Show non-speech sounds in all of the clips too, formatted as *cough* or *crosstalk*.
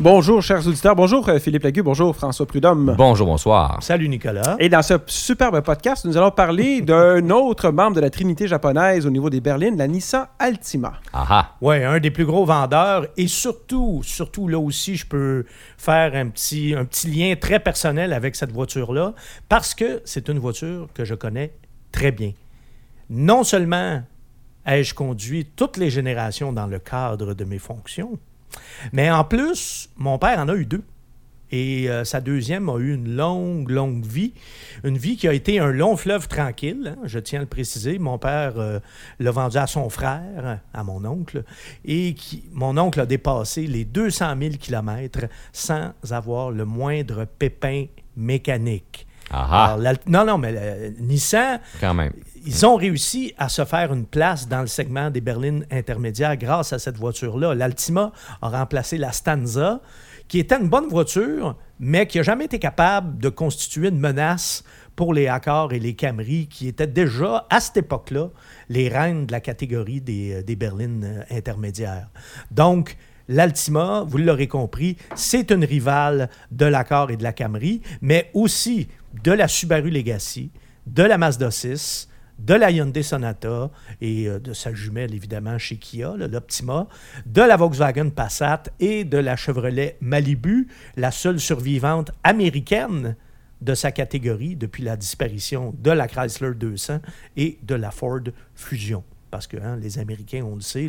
Bonjour, chers auditeurs. Bonjour, euh, Philippe Lagu. Bonjour, François Prudhomme. Bonjour, bonsoir. Salut Nicolas. Et dans ce superbe podcast, nous allons parler *laughs* d'un autre membre de la trinité japonaise au niveau des berlines, la Nissan Altima. Aha. Ouais, un des plus gros vendeurs et surtout, surtout là aussi, je peux faire un petit, un petit lien très personnel avec cette voiture-là parce que c'est une voiture que je connais très bien. Non seulement ai-je conduit toutes les générations dans le cadre de mes fonctions, mais en plus, mon père en a eu deux. Et euh, sa deuxième a eu une longue, longue vie. Une vie qui a été un long fleuve tranquille, hein, je tiens à le préciser. Mon père euh, l'a vendu à son frère, à mon oncle, et qui, mon oncle a dépassé les 200 000 kilomètres sans avoir le moindre pépin mécanique. Aha. Alors, l'Al- non, non, mais euh, Nissan, Quand même. Ils ont réussi à se faire une place dans le segment des berlines intermédiaires grâce à cette voiture-là. L'Altima a remplacé la Stanza, qui était une bonne voiture, mais qui n'a jamais été capable de constituer une menace pour les Accords et les Camry, qui étaient déjà, à cette époque-là, les reines de la catégorie des, euh, des berlines euh, intermédiaires. Donc, L'Altima, vous l'aurez compris, c'est une rivale de l'Accord et de la Camry, mais aussi de la Subaru Legacy, de la Mazda 6, de la Hyundai Sonata et euh, de sa jumelle, évidemment, chez Kia, l'Optima, de la Volkswagen Passat et de la Chevrolet Malibu, la seule survivante américaine de sa catégorie depuis la disparition de la Chrysler 200 et de la Ford Fusion. Parce que hein, les Américains, on le sait,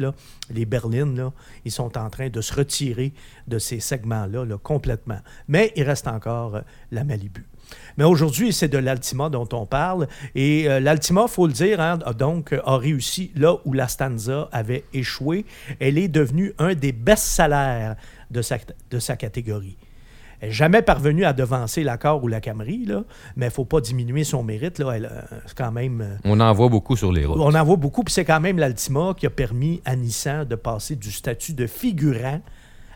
les berlines, ils sont en train de se retirer de ces segments-là là, complètement. Mais il reste encore euh, la Malibu. Mais aujourd'hui, c'est de l'Altima dont on parle. Et euh, l'Altima, il faut le dire, hein, a donc euh, a réussi là où la Stanza avait échoué. Elle est devenue un des best-sellers de sa, de sa catégorie. Elle n'est jamais parvenue à devancer l'Accord ou la Camry, là, mais il ne faut pas diminuer son mérite. Là. Elle, euh, c'est quand même... euh, On en voit beaucoup sur les routes. on en voit beaucoup, puis c'est quand même l'Altima qui a permis à Nissan de passer du statut de figurant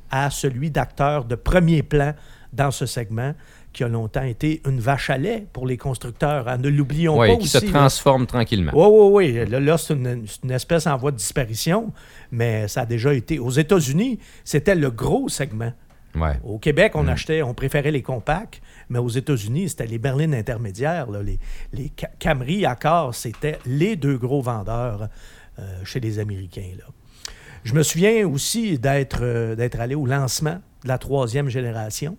à celui d'acteur de premier plan dans ce segment, qui a longtemps été une vache à lait pour les constructeurs. hein. Ne l'oublions Oui, pas qui aussi. se là. transforme tranquillement. Oui, oui, oui. Là, là, c'est une, c'est une espèce en voie de disparition, mais ça a déjà été. Aux États-Unis, c'était le gros segment. Ouais. Au Québec, on Mm. achetait, on préférait les compacts, mais aux États-Unis, c'était les berlines intermédiaires. là, les, les Ca- Camry, Accord, c'était les deux gros vendeurs euh, chez les Américains. là. Je me souviens aussi d'être euh, d'être allé au lancement de la troisième génération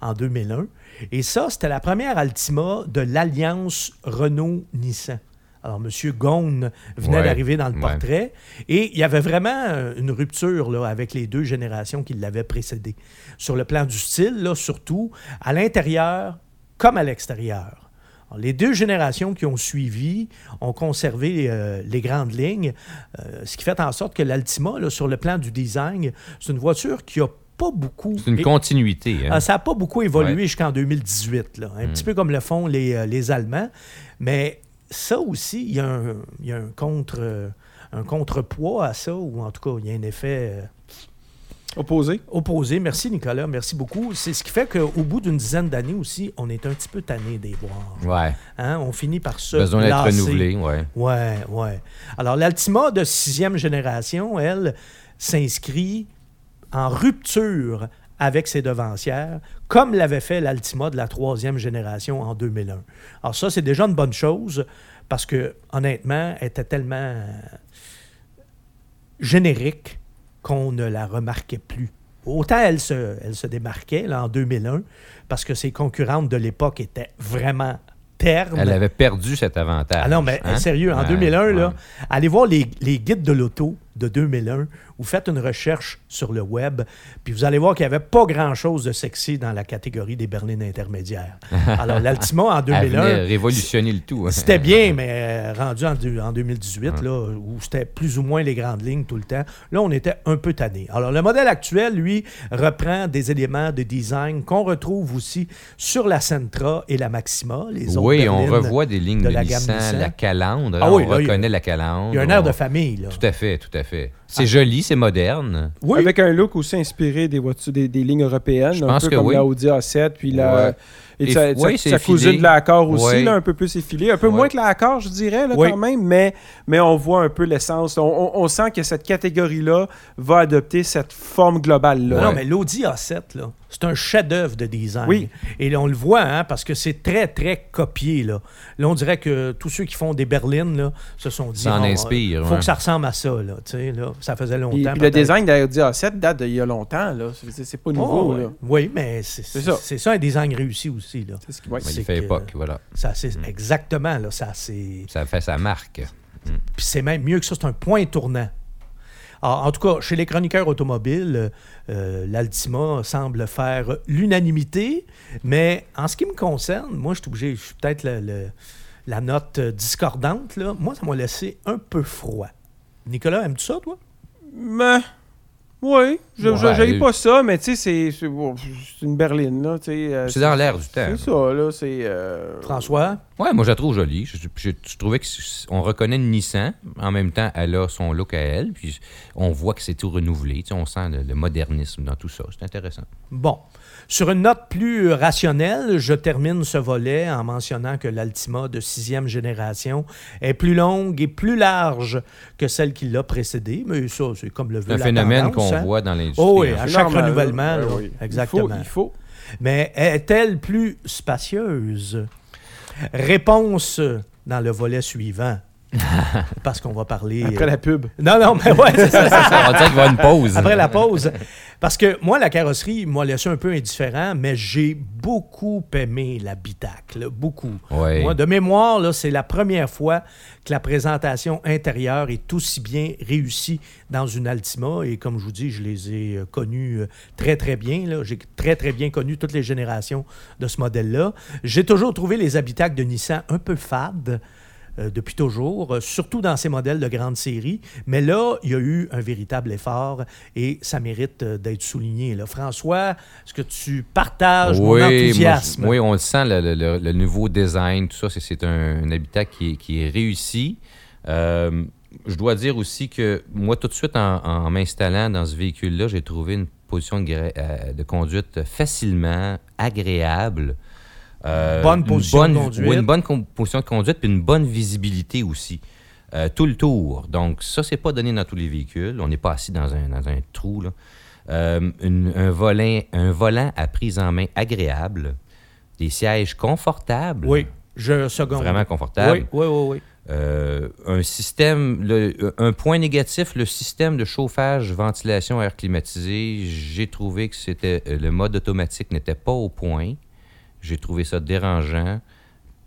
en 2001. Et ça, c'était la première Altima de l'alliance Renault-Nissan. Alors, M. Ghosn venait Ouais, d'arriver dans le ouais. portrait. Et il y avait vraiment une rupture là, avec les deux générations qui l'avaient précédé. Sur le plan du style, là, surtout, à l'intérieur comme à l'extérieur. Les deux générations qui ont suivi ont conservé euh, les grandes lignes, euh, ce qui fait en sorte que l'Altima, là, sur le plan du design, c'est une voiture qui a pas beaucoup... C'est une continuité. hein. ah, ça n'a pas beaucoup évolué Ouais. jusqu'en 2018. là. Un Mm. petit peu comme le font les, euh, les Allemands. Mais ça aussi, il y a un, il y a un contre, euh, un contrepoids à ça, ou en tout cas, il y a un effet euh, Opposé. opposé. Merci, Nicolas. Merci beaucoup. C'est ce qui fait qu'au bout d'une dizaine d'années aussi, on est un petit peu tanné des voir. Ouais. Hein? On finit par se Besoin d'être renouvelé. Ouais. Ouais, ouais. Alors, l'Altima de sixième génération, elle, s'inscrit en rupture avec ses devancières, comme l'avait fait l'Altima de la troisième génération en 2001. Alors ça, c'est déjà une bonne chose, parce que, honnêtement, elle était tellement euh, générique qu'on ne la remarquait plus. Autant elle se, elle se démarquait là, en 2001, parce que ses concurrentes de l'époque étaient vraiment ternes. Elle avait perdu cet avantage. Ah non, mais hein? sérieux, en Ouais, 2001, là, allez voir les, les guides de l'auto de 2001 ou faites une recherche sur le web, puis vous allez voir qu'il n'y avait pas grand-chose de sexy dans la catégorie des berlines intermédiaires. *laughs* Alors, l'Altima en Elle venait 2001, révolutionner le tout. hein. c'était bien, mais euh, *laughs* rendu en, deux- en 2018, là, où c'était plus ou moins les grandes lignes tout le temps, là, on était un peu tanné. Alors, le modèle actuel, lui, reprend des éléments de design qu'on retrouve aussi sur la Sentra et la Maxima, les autres Oui, on revoit des lignes de de, la gamme Nissan, la calandre. Ah oui, on là, a- reconnaît la calandre. Il y a un air On- de famille, là. Tout à fait, tout à à fait. C'est joli, c'est moderne. Oui. Avec un look aussi inspiré des voitures, des, des lignes européennes, Je un pense peu que comme oui. la Audi A7, puis la... Ouais. Et Et sa, f- sa- oui, cousine effilé. de la Accord aussi, Ouais. là, un peu plus effilée. Un peu Ouais. moins que la Accord, je dirais, là, quand même, mais, mais on voit un peu l'essence. On, on- on sent que cette catégorie-là va adopter cette forme globale-là. Non, mais l'Audi A7, là, c'est un chef-d'œuvre de design. Oui. Et là, on le voit, hein, parce que c'est très, très copié. Là. là, on dirait que tous ceux qui font des berlines là, se sont dit Ça en Bon, inspire, euh, faut ouais. que ça ressemble à ça. Là, tu sais, là. Ça faisait longtemps. Puis, puis le design de la Audi A7 date d'il y a longtemps. là. C'est pas nouveau. Oh, là. ouais. Oui, mais c'est ça. c'est ça un design réussi aussi. Là. C'est ce qui- ouais. Il fait que- époque, voilà. Ça, c'est Exactement. Là, ça, c'est... Ça fait sa marque. Puis c'est même mieux que ça, c'est un point tournant. En tout cas, chez les chroniqueurs automobiles, euh, l'Altima semble faire l'unanimité, mais en ce qui me concerne, moi, je suis obligé, je suis peut-être la note discordante, là. Moi, ça m'a laissé un peu froid. Nicolas, aimes-tu ça, toi? Mais, oui, je Ouais. n'aille pas ça, mais tu sais, c'est- une berline. là, tu sais, euh, C'est dans l'air du temps. C'est ça, là. C'est. euh, François? Ouais, moi je la trouve jolie. Je, je- je trouvais que c- on reconnaît une Nissan. En même temps, elle a son look à elle. Puis on voit que c'est tout renouvelé. Tu sais, on sent le, le modernisme dans tout ça. C'est intéressant. Bon. Sur une note plus rationnelle, je termine ce volet en mentionnant que l'Altima de sixième génération est plus longue et plus large que celle qui l'a précédée. Mais ça, c'est comme le veut un la phénomène tendance, qu'on hein. voit dans l'industrie. Oh oui, hein. à chaque normal, renouvellement, là. Ben oui. Exactement. Il faut. il faut. Mais est-elle plus spacieuse? Réponse dans le volet suivant. *laughs* Parce qu'on va parler. Après la pub. Non, non, mais ouais, c'est ça. On va dire qu'il va y avoir une pause. Après la pause. Parce que moi, la carrosserie m'a laissé un peu indifférent, mais j'ai beaucoup aimé l'habitacle. Beaucoup. Ouais. Moi, de mémoire, là, c'est la première fois que la présentation intérieure est aussi bien réussie dans une Altima. Et comme je vous dis, je les ai euh, connus euh, très, très bien. là. J'ai très, très bien connu toutes les générations de ce modèle-là. J'ai toujours trouvé les habitacles de Nissan un peu fades. Euh, depuis toujours, euh, surtout dans ces modèles de grande série. Mais là, il y a eu un véritable effort et ça mérite euh, d'être souligné. Là. François, est-ce que tu partages mon moi, enthousiasme? oui, on le sent, le, le- le- le nouveau design, tout ça, c'est- un, un habitat qui est, qui est réussi. Euh, je dois dire aussi que moi, tout de suite, en, en m'installant dans ce véhicule-là, j'ai trouvé une position de conduite facilement agréable. Euh, Bonne une position bonne- de conduite. oui, une bonne com- position de conduite, puis une bonne visibilité aussi. Euh, tout le tour. Donc, ça, c'est pas donné dans tous les véhicules. On n'est pas assis dans un, dans un trou. Là. Euh, une- un, volant, un volant à prise en main agréable, des sièges confortables. Oui, je seconde. Vraiment confortable. Oui, oui, oui. oui. Euh, un système, le- un point négatif, le système de chauffage, ventilation, air climatisé, j'ai trouvé que c'était le mode automatique n'était pas au point. J'ai trouvé ça dérangeant.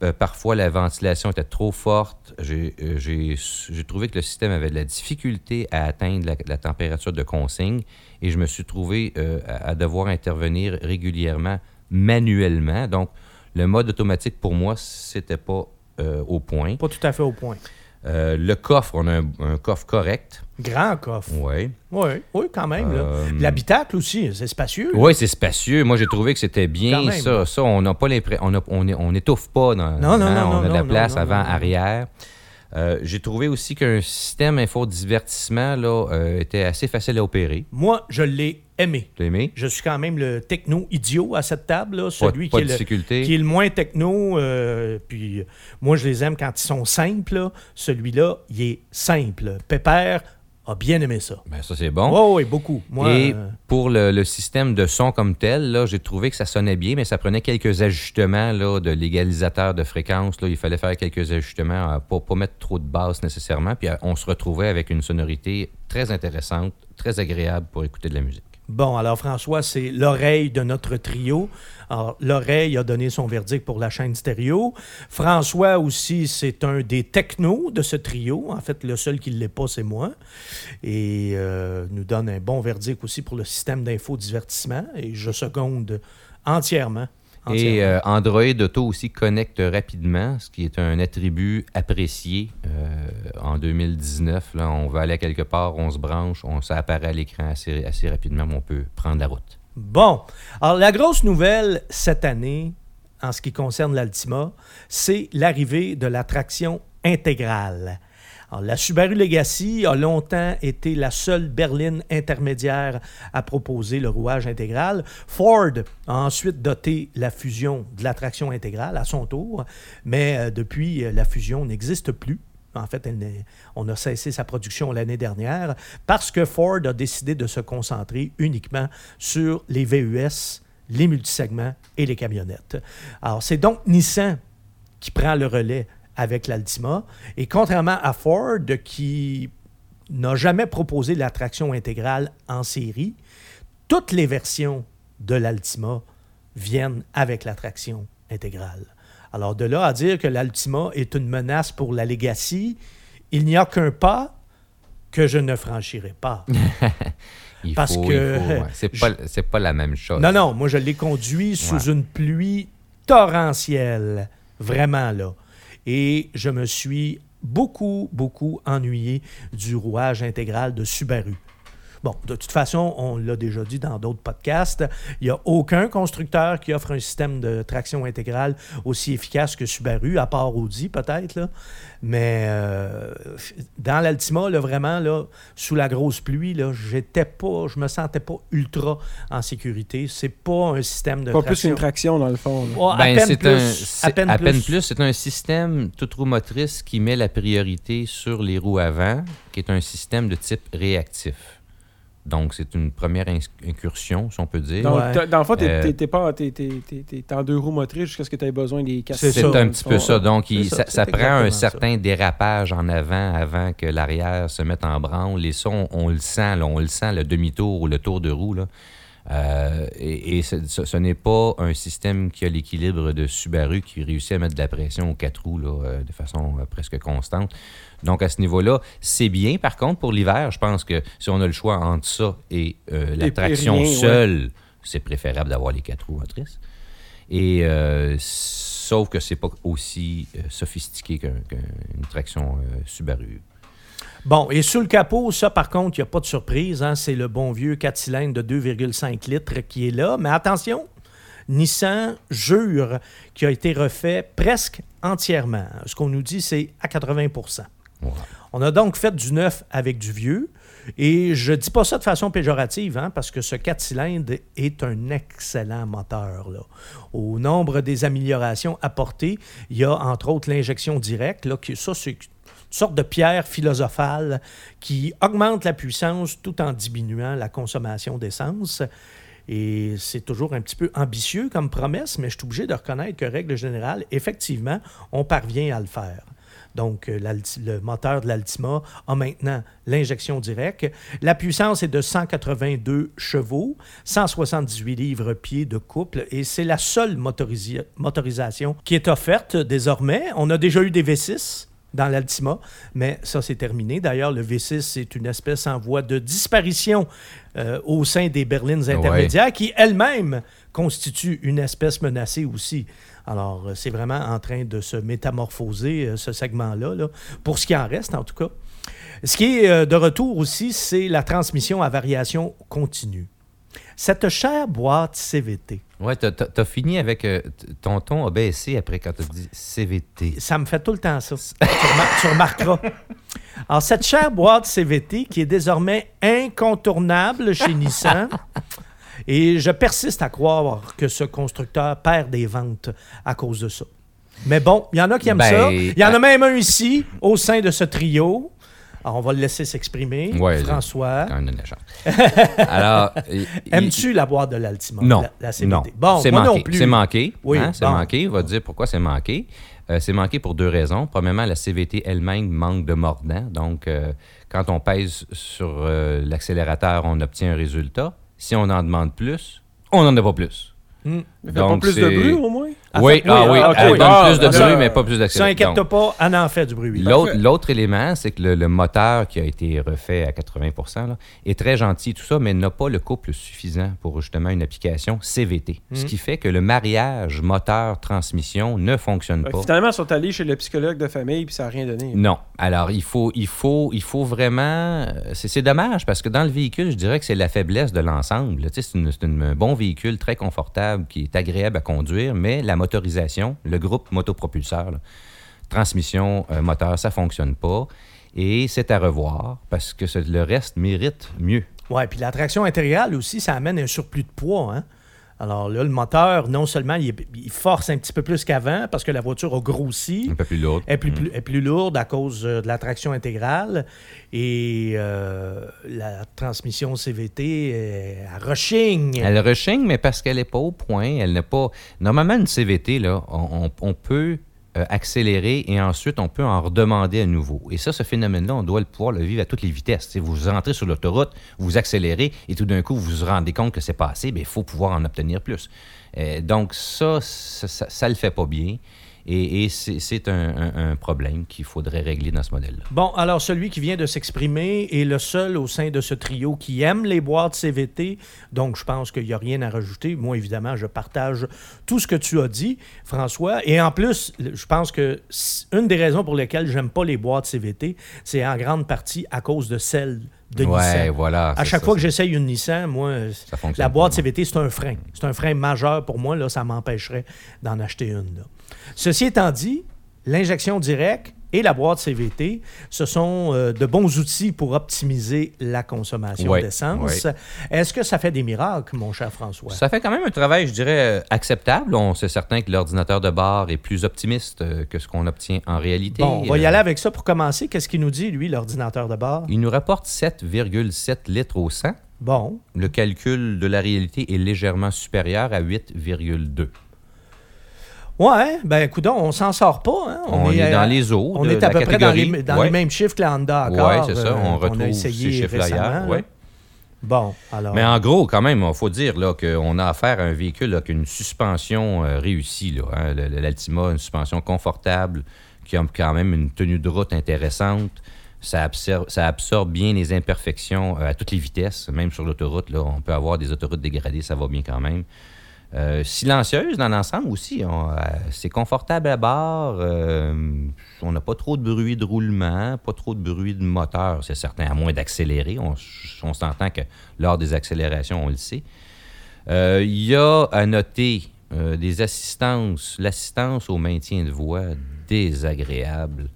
Euh, parfois, la ventilation était trop forte. J'ai euh, j'ai- trouvé que le système avait de la difficulté à atteindre la, température de consigne et je me suis trouvé euh, à, à devoir intervenir régulièrement manuellement. Donc, le mode automatique, pour moi, c'était pas au point. Pas tout à fait au point. Euh, le coffre, on a un, un coffre correct. Grand coffre. Oui. Oui, oui, quand même. Euh, L'habitacle aussi, c'est spacieux. Oui, c'est spacieux. Moi, j'ai trouvé que c'était bien ça. Ça, on n'a pas l'impression. On, a- on, pas dans. hein, Non, non, non, On a de la place avant, arrière. Euh, j'ai trouvé aussi qu'un système infodivertissement était assez facile à opérer. Moi, je l'ai aimé. Aimé? Je suis quand même le techno idiot à cette table, là, celui pas qui, est le, qui est le moins techno. euh, puis euh, moi, je les aime quand ils sont simples. là. Celui-là, il est simple. Pépère a bien aimé ça. Ben, ça, c'est bon. Oui, oui, beaucoup. Moi, Et euh, pour le, le système de son comme tel, j'ai trouvé que ça sonnait bien, mais ça prenait quelques ajustements là, de l'égalisateur de fréquence. Là. Il fallait faire quelques ajustements pour pas mettre trop de basse nécessairement. Puis on se retrouvait avec une sonorité très intéressante, très agréable pour écouter de la musique. Bon, alors François, c'est l'oreille de notre trio. Alors, l'oreille a donné son verdict pour la chaîne stéréo. François aussi, c'est un des technos de ce trio. En fait, le seul qui ne l'est pas, c'est moi. Et euh, nous donne un bon verdict aussi pour le système d'infodivertissement. Et je seconde entièrement. Et euh, Android Auto aussi connecte rapidement, ce qui est un attribut apprécié euh, en 2019. Là, on va aller quelque part, on se branche, on, ça apparaît à l'écran assez, assez rapidement, on peut prendre la route. Bon. Alors, la grosse nouvelle cette année, en ce qui concerne l'Altima, c'est l'arrivée de la traction intégrale. La Subaru Legacy a longtemps été la seule berline intermédiaire à proposer le rouage intégral. Ford a ensuite doté la fusion de la traction intégrale à son tour, mais euh, depuis, euh, la fusion n'existe plus. En fait, on a cessé sa production l'année dernière parce que Ford a décidé de se concentrer uniquement sur les VUS, les multisegments et les camionnettes. Alors, c'est donc Nissan qui prend le relais avec l'Altima. Et contrairement à Ford, qui n'a jamais proposé la traction intégrale en série, toutes les versions de l'Altima viennent avec la traction intégrale. Alors de là à dire que l'Altima est une menace pour la Legacy, il n'y a qu'un pas que je ne franchirai pas. *laughs* Il Parce faut- que- ouais. c'est pas, c'est pas la même chose. Non, non, moi je l'ai conduit sous Ouais. une pluie torrentielle, vraiment là. Et je me suis beaucoup, beaucoup ennuyé du rouage intégral de Subaru. Bon, de toute façon, on l'a déjà dit dans d'autres podcasts, il n'y a aucun constructeur qui offre un système de traction intégrale aussi efficace que Subaru, à part Audi peut-être. Mais euh, dans l'Altima, là, vraiment, là, sous la grosse pluie, là, j'étais pas, je me sentais pas ultra en sécurité. C'est pas un système de Pas plus traction. qu'une traction, dans le fond. à Ben, peine c'est plus. un, à peine, à plus. peine plus. C'est un système toute roue motrice qui met la priorité sur les roues avant, qui est un système de type réactif. Donc, c'est une première incursion, si on peut dire. Donc, Ouais. dans le fond, t'es Euh, t'es- t'es pas t'es- t'es- t'es- t'es en deux roues motrices jusqu'à ce que tu aies besoin des quatre C'est un petit peu ça. Donc, il- ça, ça, c'est ça prend un ça. certain dérapage en avant avant que l'arrière se mette en branle. Et ça, on, on le sent, là, on le sent, le demi-tour ou le tour de roue. Là. Euh, et et ce, n'est pas un système qui a l'équilibre de Subaru qui réussit à mettre de la pression aux quatre roues là, euh, de façon euh, presque constante. Donc, à ce niveau-là, c'est bien. Par contre, pour l'hiver, je pense que si on a le choix entre ça et la Et- traction rien, ouais. seule, c'est préférable d'avoir les quatre roues motrices. Et sauf que c'est pas aussi sophistiqué qu'un- qu'une traction Subaru. Bon, et sous le capot, ça, par contre, il n'y a pas de surprise. hein, c'est le bon vieux 4 cylindres de 2,5 litres qui est là. Mais attention, Nissan jure qu'il a été refait presque entièrement. Ce qu'on nous dit, c'est à 80 Voilà. On a donc fait du neuf avec du vieux. Et je dis pas ça de façon péjorative, hein, parce que ce 4 cylindres est un excellent moteur. Là. Au nombre des améliorations apportées, il y a entre autres l'injection directe. Là, qui, ça, c'est sorte de pierre philosophale qui augmente la puissance tout en diminuant la consommation d'essence. Et c'est toujours un petit peu ambitieux comme promesse, mais je suis obligé de reconnaître que, règle générale, effectivement, on parvient à le faire. Donc, euh, le moteur de l'Altima a maintenant l'injection directe. La puissance est de 182 chevaux, 178 livres-pieds de couple, et c'est la seule motorisation qui est offerte désormais. On a déjà eu des V6 dans l'Altima, mais ça, c'est terminé. D'ailleurs, le V6, c'est une espèce en voie de disparition euh, au sein des berlines intermédiaires, qui elle-même constitue une espèce menacée aussi. Alors, euh, c'est vraiment en train de se métamorphoser, euh, ce segment-là, là, pour ce qui en reste, en tout cas. Ce qui est de retour aussi, c'est la transmission à variation continue. Cette chère boîte CVT, Ouais, t'as- t'as fini avec. euh, ton ton a baissé après quand t'as dit CVT. ça me fait tout le temps ça. tu, remar- tu remarqueras. Alors, cette chère boîte CVT qui est désormais incontournable chez Nissan. *laughs* Et je persiste à croire que ce constructeur perd des ventes à cause de ça. Mais bon, il y en a qui aiment Ben, ça. Il y en a même un ici, au sein de ce trio. Alors, on va le laisser s'exprimer. Ouais, François, Quand même une. *laughs* Alors. il- aimes-tu la boîte de l'Altima? Non. La, la CVT? non. Bon, c'est manqué. non plus. C'est manqué. Oui, hein, c'est manqué. On va dire pourquoi c'est manqué. Euh, c'est manqué pour deux raisons. Premièrement, la CVT elle-même manque de mordant. Donc, euh, quand on pèse sur euh, l'accélérateur, on obtient un résultat. Si on en demande plus, on n'en a pas plus. Hmm. Ça fait pas Donc, plus de bruit, au moins? Ah, oui, ah oui, oui, ah, ok, elle oui. donne Ah, plus de ça- bruit, mais pas plus Ça d'accélérateur. inquiète pas, elle en fait du bruit. oui. L'autre, élément, c'est que le, le moteur qui a été refait à 80 là, est très gentil, tout ça, mais n'a pas le couple suffisant pour justement une application CVT. Ce Mhm. qui fait que le mariage moteur-transmission ne fonctionne pas. Finalement, ils sont allés chez le psychologue de famille, puis ça n'a rien donné. Non. Alors, il faut, il faut, il faut vraiment. C'est, dommage parce que dans le véhicule, je dirais que c'est la faiblesse de l'ensemble. Tu sais, c'est, une- c'est une- un bon véhicule très confortable qui est agréable à conduire, mais la motorisation, le groupe motopropulseur, transmission, euh, moteur, ça fonctionne pas. Et c'est à revoir parce que le reste mérite mieux. Oui, puis la traction intégrale aussi, ça amène un surplus de poids. Hein? Alors là, le moteur, non seulement il, force un petit peu plus qu'avant parce que la voiture a grossi, Un peu plus lourd. est plus, plus- est plus lourde à cause euh, de la traction intégrale et euh, la transmission CVT est à rushing. Elle rechigne, mais parce qu'elle n'est pas au point. Elle n'est pas. Normalement, une CVT, là, on peut euh, accélérer et ensuite on peut en redemander à nouveau. Et ça, ce phénomène-là, on doit le pouvoir le vivre à toutes les vitesses. Sais, vous rentrez sur l'autoroute, vous accélérez et tout d'un coup, vous vous rendez compte que c'est pas assez, bien, il faut pouvoir en obtenir plus. Euh, donc, ça, ça ne le fait pas bien. Et, c'est un, problème qu'il faudrait régler dans ce modèle-là. Bon, alors celui qui vient de s'exprimer est le seul au sein de ce trio qui aime les boîtes CVT. Donc, je pense qu'il n'y a rien à rajouter. Moi, évidemment, je partage tout ce que tu as dit, François. Et en plus, je pense que une des raisons pour lesquelles j'aime pas les boîtes CVT, c'est en grande partie à cause de celles de ouais, Nissan. voilà. À chaque ça, fois que j'essaye une Nissan, moi, la boîte. CVT, c'est un frein. C'est un frein majeur pour moi. Là, ça m'empêcherait d'en acheter une. là. Ceci étant dit, l'injection directe et la boîte CVT, ce sont euh, de bons outils pour optimiser la consommation d'essence. Est-ce que ça fait des miracles, mon cher François? Ça fait quand même un travail, je dirais, euh, acceptable. On sait certain que l'ordinateur de bord est plus optimiste euh, que ce qu'on obtient en réalité. Bon, on va y aller avec ça pour commencer. Qu'est-ce qu'il nous dit, lui, l'ordinateur de bord? Il nous rapporte 7,7 litres au 100. Bon, Le calcul de la réalité est légèrement supérieur à 8,2. Ouais, ben écoute, on s'en sort pas. hein. On, est, euh, dans les eaux. On est à peu près dans, les, catégorie. dans Ouais. les mêmes chiffres que la Honda Oui, c'est ça. euh, On qu'on a retrouve essayé ces chiffres-là hier. ouais. Bon, alors. Mais en gros, quand même, il faut dire qu'on a affaire à un véhicule là, qui a une suspension euh, réussie. là, hein. L'Altima, une suspension confortable, qui a quand même une tenue de route intéressante. Ça absorbe, ça absorbe bien les imperfections euh, à toutes les vitesses. Même sur l'autoroute, là, on peut avoir des autoroutes dégradées, ça va bien quand même. Euh, silencieuse dans l'ensemble aussi. Euh, c'est confortable à bord. euh, on n'a pas trop de bruit de roulement, pas trop de bruit de moteur, c'est certain, à moins d'accélérer. On, s'entend que lors des accélérations, on le sait. Il y a à noter des assistances, l'assistance au maintien de voix désagréable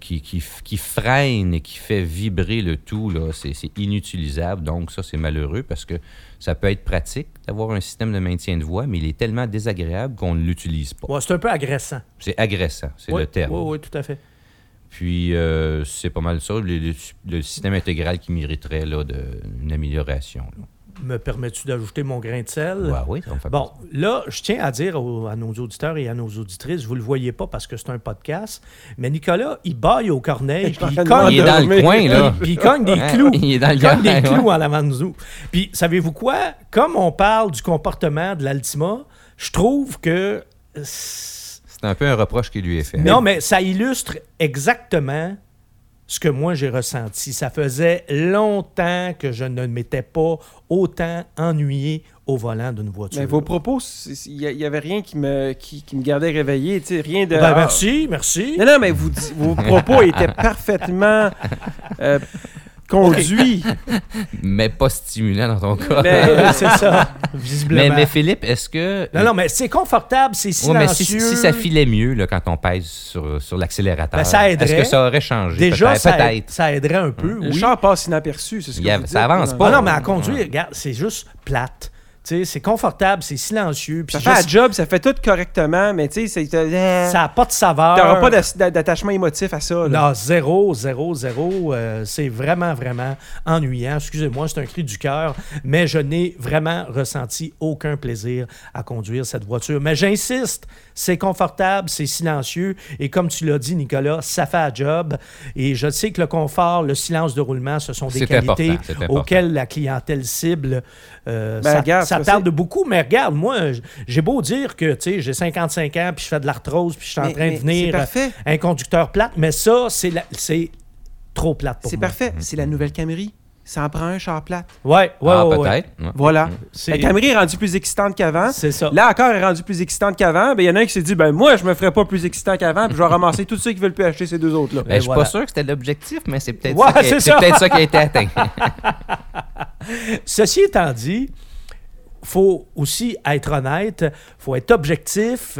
qui, qui, f- qui freine et qui fait vibrer le tout, là, c'est, c'est inutilisable. Donc, ça, c'est malheureux parce que ça peut être pratique d'avoir un système de maintien de voix, mais il est tellement désagréable qu'on ne l'utilise pas. Ouais, c'est un peu agressant. C'est agressant, c'est Oui, le terme. Oui, oui, tout à fait. Puis, euh, c'est pas mal ça, le, le- le système intégral qui mériterait là, de, une amélioration. là. Me permets-tu d'ajouter mon grain de sel? Ouais, oui, ça me fait Bon, là, je tiens à dire aux- à nos auditeurs et à nos auditrices, vous le voyez pas parce que c'est un podcast, mais Nicolas, il baille au corneille, *laughs* puis il cogne, Il est dans le coin, là. puis il cogne des clous. Il est dans le Il cogne des clous en avant de nous. Puis, savez-vous quoi? Comme on parle du comportement de l'Altima, je trouve que... C'est un peu un reproche qui lui est fait. Non, mais ça illustre exactement ce que moi j'ai ressenti. Ça faisait longtemps que je ne m'étais pas autant ennuyé au volant d'une voiture. Mais vos propos, il n'y avait rien qui me, qui, qui me gardait réveillé. Rien de. Ben, Ah. merci, merci. Non, non, mais vous, vos propos étaient *laughs* parfaitement euh, conduits. *laughs* Mais pas stimulant dans ton cas. Mais- *laughs* c'est ça, visiblement. Mais, mais Philippe, est-ce que. Non, non, mais c'est confortable, c'est Ouais, silencieux. mais si, si ça filait mieux là, quand on pèse sur, sur l'accélérateur, Ben, ça aiderait. est-ce que ça aurait changé? Déjà, Peut-être. ça, Peut-être. ça aiderait un peu, Le oui. char passe inaperçu, c'est ce que Il y a- vous ça dites, avance pas. Ah non, mais à conduire, regarde, c'est juste plate. C'est confortable, c'est silencieux. puis Ça fait juste- la job, ça fait tout correctement, mais tu sais, c'est- euh, ça n'a pas de saveur. t'auras pas d'attachement émotif à ça. là. Non, zéro, zéro, zéro. euh, c'est vraiment, vraiment ennuyant. Excusez-moi, c'est un cri du cœur, mais je n'ai vraiment ressenti aucun plaisir à conduire cette voiture. Mais j'insiste, c'est confortable, c'est silencieux, et comme tu l'as dit, Nicolas, ça fait la job. Et je sais que le confort, le silence de roulement, ce sont des qualités important, c'est important. auxquelles la clientèle cible euh, Ben, ça, tarde c'est- beaucoup. Mais regarde, moi, j'ai beau dire que tu sais, j'ai 55 ans, puis je fais de l'arthrose, puis je suis en train de venir C'est parfait. un conducteur plate, mais ça, c'est la- c'est trop plate pour C'est moi. parfait. C'est la nouvelle Camry. Ça en prend un char plate. Ouais, ouais, ah, ouais, peut-être. Ouais. Voilà. C'est La Camry est rendue plus excitante qu'avant. c'est ça. Là encore, elle est rendue plus excitante qu'avant. Ben, il y en a un qui s'est dit, ben moi, je me ferais pas plus excitant qu'avant, puis je vais *laughs* ramasser tous ceux qui veulent plus acheter ces deux autres-là. Ben, je suis voilà. pas sûr que c'était l'objectif, mais c'est peut-être Ouais, ça, qui c'est a- ça. c'est peut-être ça qui a été atteint. *laughs* Ceci étant dit, faut aussi être honnête, faut être objectif.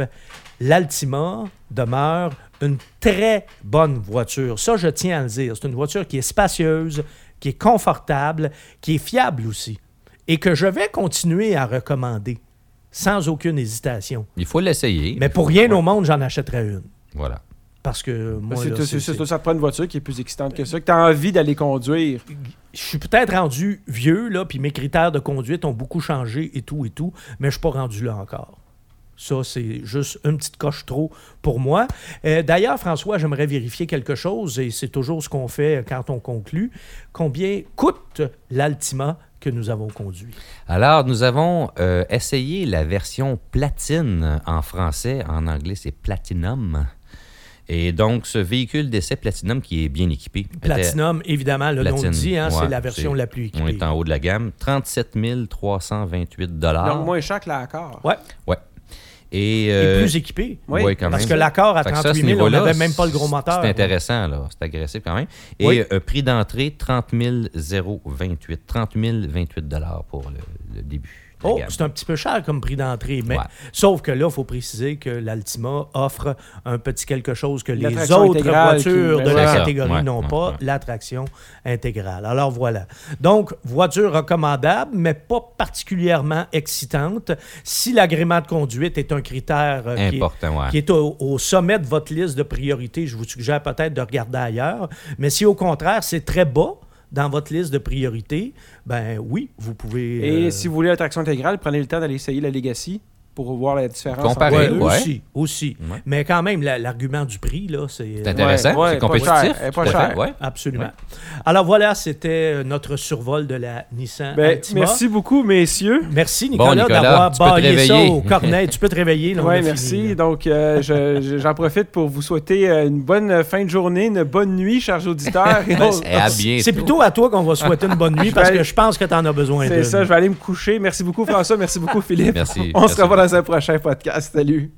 L'Altima demeure une très bonne voiture. Ça, je tiens à le dire. C'est une voiture qui est spacieuse, qui est confortable, qui est fiable aussi. Et que je vais continuer à recommander sans aucune hésitation. Il faut l'essayer. Mais pour rien au monde, j'en achèterais une. Voilà. Parce que moi, C'est là, tout- c'est- c'est- c'est- c'est- ça te prend une voiture qui est plus excitante que ça, que tu as envie d'aller conduire. je suis peut-être rendu vieux, là, puis mes critères de conduite ont beaucoup changé et tout et tout, mais je suis pas rendu là encore. Ça, c'est juste une petite coche trop pour moi. Euh, D'ailleurs, François, j'aimerais vérifier quelque chose, et c'est toujours ce qu'on fait quand on conclut. Combien coûte l'Altima que nous avons conduit? Alors, nous avons euh, essayé la version platine en français. En anglais, c'est Platinum. Et donc, ce véhicule d'essai Platinum qui est bien équipé. était- Platinum, évidemment, le nom le Platine, dit, hein, c'est la version la plus On équipée. est en haut de la gamme. 37 328 Donc, moins cher que l'accord. Ouais, Ouais. Et, et euh, plus équipé. Oui, ouais, quand Parce même. que l'accord à Fait que ça, à ce 38 000, on n'avait même pas le gros moteur. C'est intéressant, là. C'est agressif quand même. Et Oui. euh, prix d'entrée, 30 028. 30 028 pour le, le début. Oh, c'est un petit peu cher comme prix d'entrée, mais Ouais. sauf que là, il faut préciser que l'Altima offre un petit quelque chose que les autres voitures qui- de la catégorie Ouais, n'ont ouais, pas, ouais. l'attraction intégrale. Alors voilà. Donc, voiture recommandable, mais pas particulièrement excitante. Si l'agrément de conduite est un critère euh, qui est- Important, qui est au, au sommet de votre liste de priorités, je vous suggère peut-être de regarder ailleurs. Mais si au contraire, c'est très bas dans votre liste de priorités, ben oui, vous pouvez... Et euh, si vous voulez l'attraction intégrale, prenez le temps d'aller essayer la Legacy pour voir la différence. Comparer, entre Ouais, aussi, aussi. Ouais. Mais quand même, la- l'argument du prix, là, c'est... C'est intéressant, ouais, c'est pas compétitif. cher, pas à fait, cher. ouais. Absolument. Alors voilà, c'était euh, notre survol de la Nissan Ben, Altima. merci beaucoup, messieurs. Merci Bon, Nicolas, d'avoir baillé ça au cornet. tu peux te réveiller. Oui, merci. Donc, euh, je- je- j'en profite pour vous souhaiter euh, une bonne fin de journée, une bonne nuit, chers auditeurs. Et on- Et à bientôt. C'est plutôt à toi qu'on va souhaiter une bonne nuit parce que je pense que tu en as besoin C'est ça, je vais aller me coucher. Merci beaucoup, François. Merci beaucoup, Philippe. Merci. On se revoit un prochain podcast. Salut.